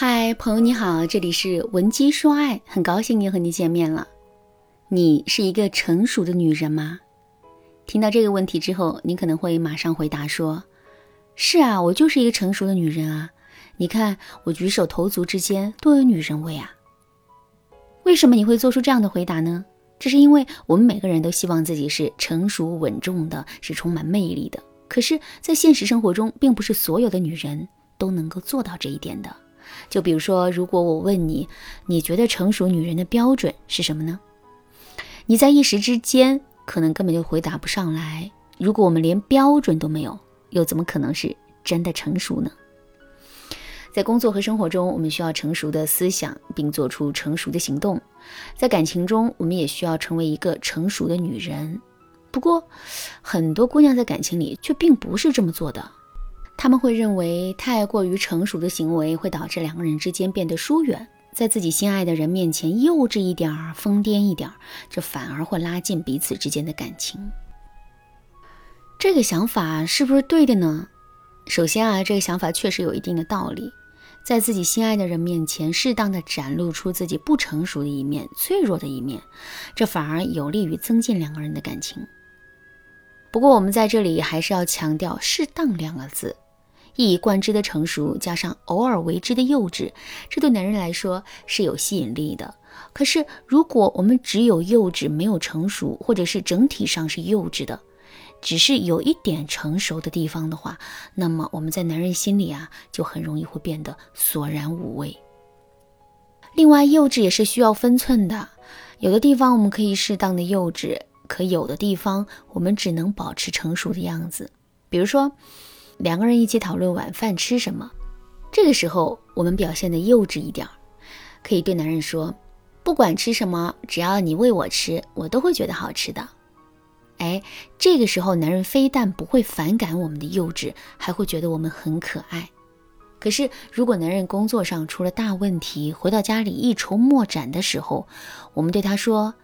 嗨，朋友你好，这里是文姬说爱，很高兴又和你见面了。你是一个成熟的女人吗？听到这个问题之后，你可能会马上回答说：“是啊，我就是一个成熟的女人啊！你看我举手投足之间多有女人味啊！”为什么你会做出这样的回答呢？这是因为我们每个人都希望自己是成熟稳重的，是充满魅力的。可是，在现实生活中，并不是所有的女人都能够做到这一点的。就比如说，如果我问你，你觉得成熟女人的标准是什么呢？你在一时之间可能根本就回答不上来。如果我们连标准都没有，又怎么可能是真的成熟呢？在工作和生活中，我们需要成熟的思想，并做出成熟的行动；在感情中，我们也需要成为一个成熟的女人。不过，很多姑娘在感情里却并不是这么做的。他们会认为太过于成熟的行为会导致两个人之间变得疏远，在自己心爱的人面前幼稚一点儿、疯癫一点儿，这反而会拉近彼此之间的感情。这个想法是不是对的呢？首先啊，这个想法确实有一定的道理，在自己心爱的人面前适当的展露出自己不成熟的一面、脆弱的一面，这反而有利于增进两个人的感情。不过我们在这里还是要强调“适当”两个字。一以贯之的成熟，加上偶尔为之的幼稚，这对男人来说是有吸引力的。可是，如果我们只有幼稚，没有成熟，或者是整体上是幼稚的，只是有一点成熟的地方的话，那么我们在男人心里啊，就很容易会变得索然无味。另外，幼稚也是需要分寸的，有的地方我们可以适当的幼稚，可有的地方我们只能保持成熟的样子，比如说。两个人一起讨论晚饭吃什么，这个时候我们表现的幼稚一点儿，可以对男人说：“不管吃什么，只要你喂我吃，我都会觉得好吃的。”哎，这个时候男人非但不会反感我们的幼稚，还会觉得我们很可爱。可是如果男人工作上出了大问题，回到家里一筹莫展的时候，我们对他说：“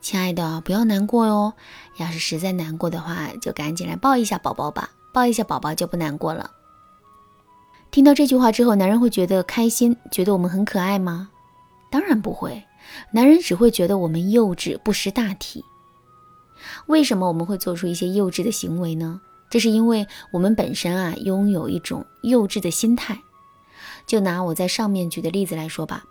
亲爱的，不要难过哟，要是实在难过的话，就赶紧来抱一下宝宝吧。”抱一下宝宝就不难过了。听到这句话之后，男人会觉得开心，觉得我们很可爱吗？当然不会，男人只会觉得我们幼稚，不识大体。为什么我们会做出一些幼稚的行为呢？这是因为我们本身啊，拥有一种幼稚的心态。就拿我在上面举的例子来说吧，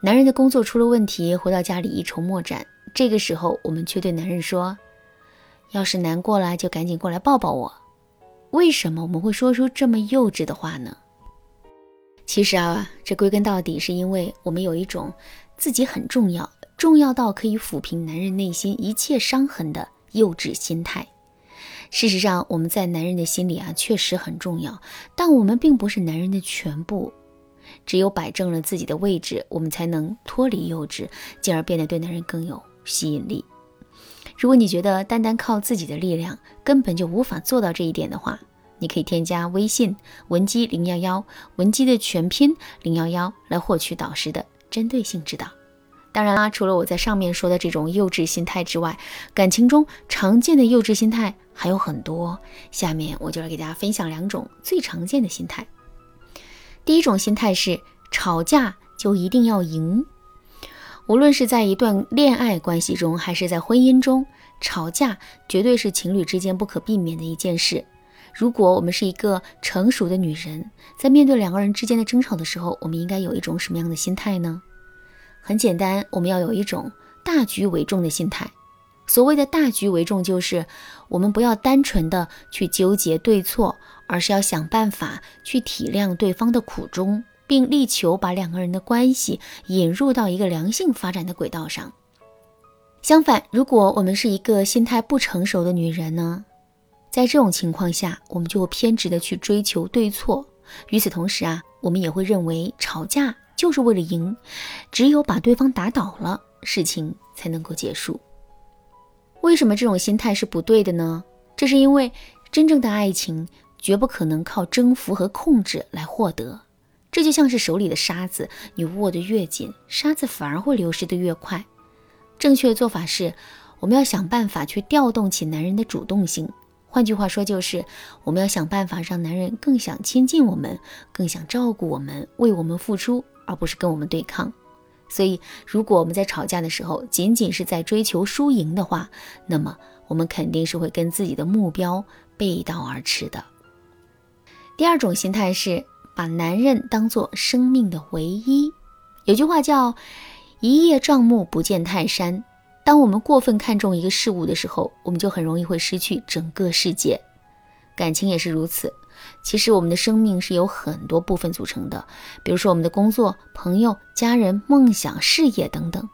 男人的工作出了问题，回到家里一筹莫展，这个时候我们却对男人说：“要是难过了，就赶紧过来抱抱我。”为什么我们会说出这么幼稚的话呢？其实啊，这归根到底是因为我们有一种自己很重要，重要到可以抚平男人内心一切伤痕的幼稚心态。事实上，我们在男人的心里啊，确实很重要，但我们并不是男人的全部。只有摆正了自己的位置，我们才能脱离幼稚，进而变得对男人更有吸引力。如果你觉得单单靠自己的力量根本就无法做到这一点的话，你可以添加微信文姬零幺幺，文姬的全拼零幺幺来获取导师的针对性指导。当然啦，除了我在上面说的这种幼稚心态之外，感情中常见的幼稚心态还有很多。下面我就来给大家分享两种最常见的心态。第一种心态是吵架就一定要赢。无论是在一段恋爱关系中，还是在婚姻中，吵架绝对是情侣之间不可避免的一件事。如果我们是一个成熟的女人，在面对两个人之间的争吵的时候，我们应该有一种什么样的心态呢？很简单，我们要有一种大局为重的心态。所谓的大局为重，就是我们不要单纯的去纠结对错，而是要想办法去体谅对方的苦衷。并力求把两个人的关系引入到一个良性发展的轨道上。相反，如果我们是一个心态不成熟的女人呢？在这种情况下，我们就偏执的去追求对错。与此同时啊，我们也会认为吵架就是为了赢，只有把对方打倒了，事情才能够结束。为什么这种心态是不对的呢？这是因为真正的爱情绝不可能靠征服和控制来获得。这就像是手里的沙子，你握得越紧，沙子反而会流失得越快。正确的做法是，我们要想办法去调动起男人的主动性。换句话说，就是我们要想办法让男人更想亲近我们，更想照顾我们，为我们付出，而不是跟我们对抗。所以，如果我们在吵架的时候仅仅是在追求输赢的话，那么我们肯定是会跟自己的目标背道而驰的。第二种心态是把男人当做生命的唯一。有句话叫“一叶障目，不见泰山”。当我们过分看重一个事物的时候，我们就很容易会失去整个世界。感情也是如此。其实我们的生命是由很多部分组成的，比如说我们的工作、朋友、家人、梦想、事业等等。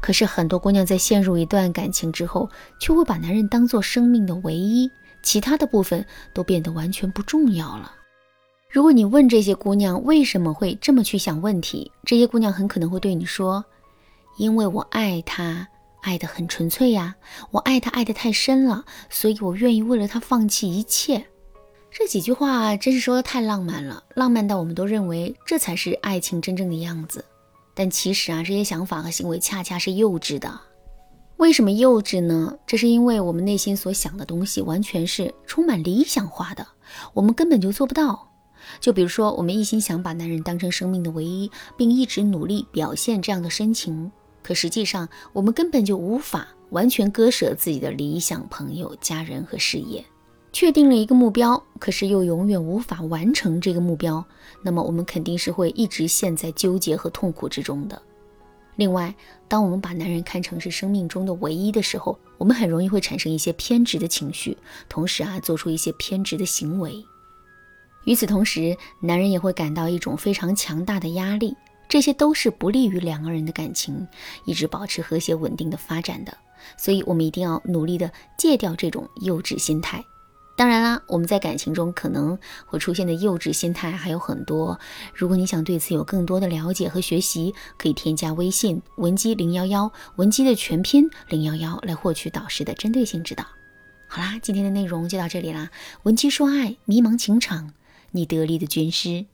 可是很多姑娘在陷入一段感情之后，却会把男人当做生命的唯一，其他的部分都变得完全不重要了。如果你问这些姑娘为什么会这么去想问题，这些姑娘很可能会对你说：“因为我爱他，爱得很纯粹呀，我爱他爱得太深了，所以我愿意为了他放弃一切。”这几句话真是说的太浪漫了，浪漫到我们都认为这才是爱情真正的样子。但其实啊，这些想法和行为恰恰是幼稚的。为什么幼稚呢？这是因为我们内心所想的东西完全是充满理想化的，我们根本就做不到。就比如说，我们一心想把男人当成生命的唯一，并一直努力表现这样的深情，可实际上我们根本就无法完全割舍自己的理想、朋友、家人和事业。确定了一个目标，可是又永远无法完成这个目标，那么我们肯定是会一直陷在纠结和痛苦之中的。另外，当我们把男人看成是生命中的唯一的时候，我们很容易会产生一些偏执的情绪，同时啊，做出一些偏执的行为。与此同时，男人也会感到一种非常强大的压力，这些都是不利于两个人的感情一直保持和谐稳定的发展的。所以，我们一定要努力的戒掉这种幼稚心态。当然啦，我们在感情中可能会出现的幼稚心态还有很多。如果你想对此有更多的了解和学习，可以添加微信文姬零幺幺，文姬的全拼零幺幺来获取导师的针对性指导。好啦，今天的内容就到这里啦。文姬说爱，迷茫情场，你得力的军师。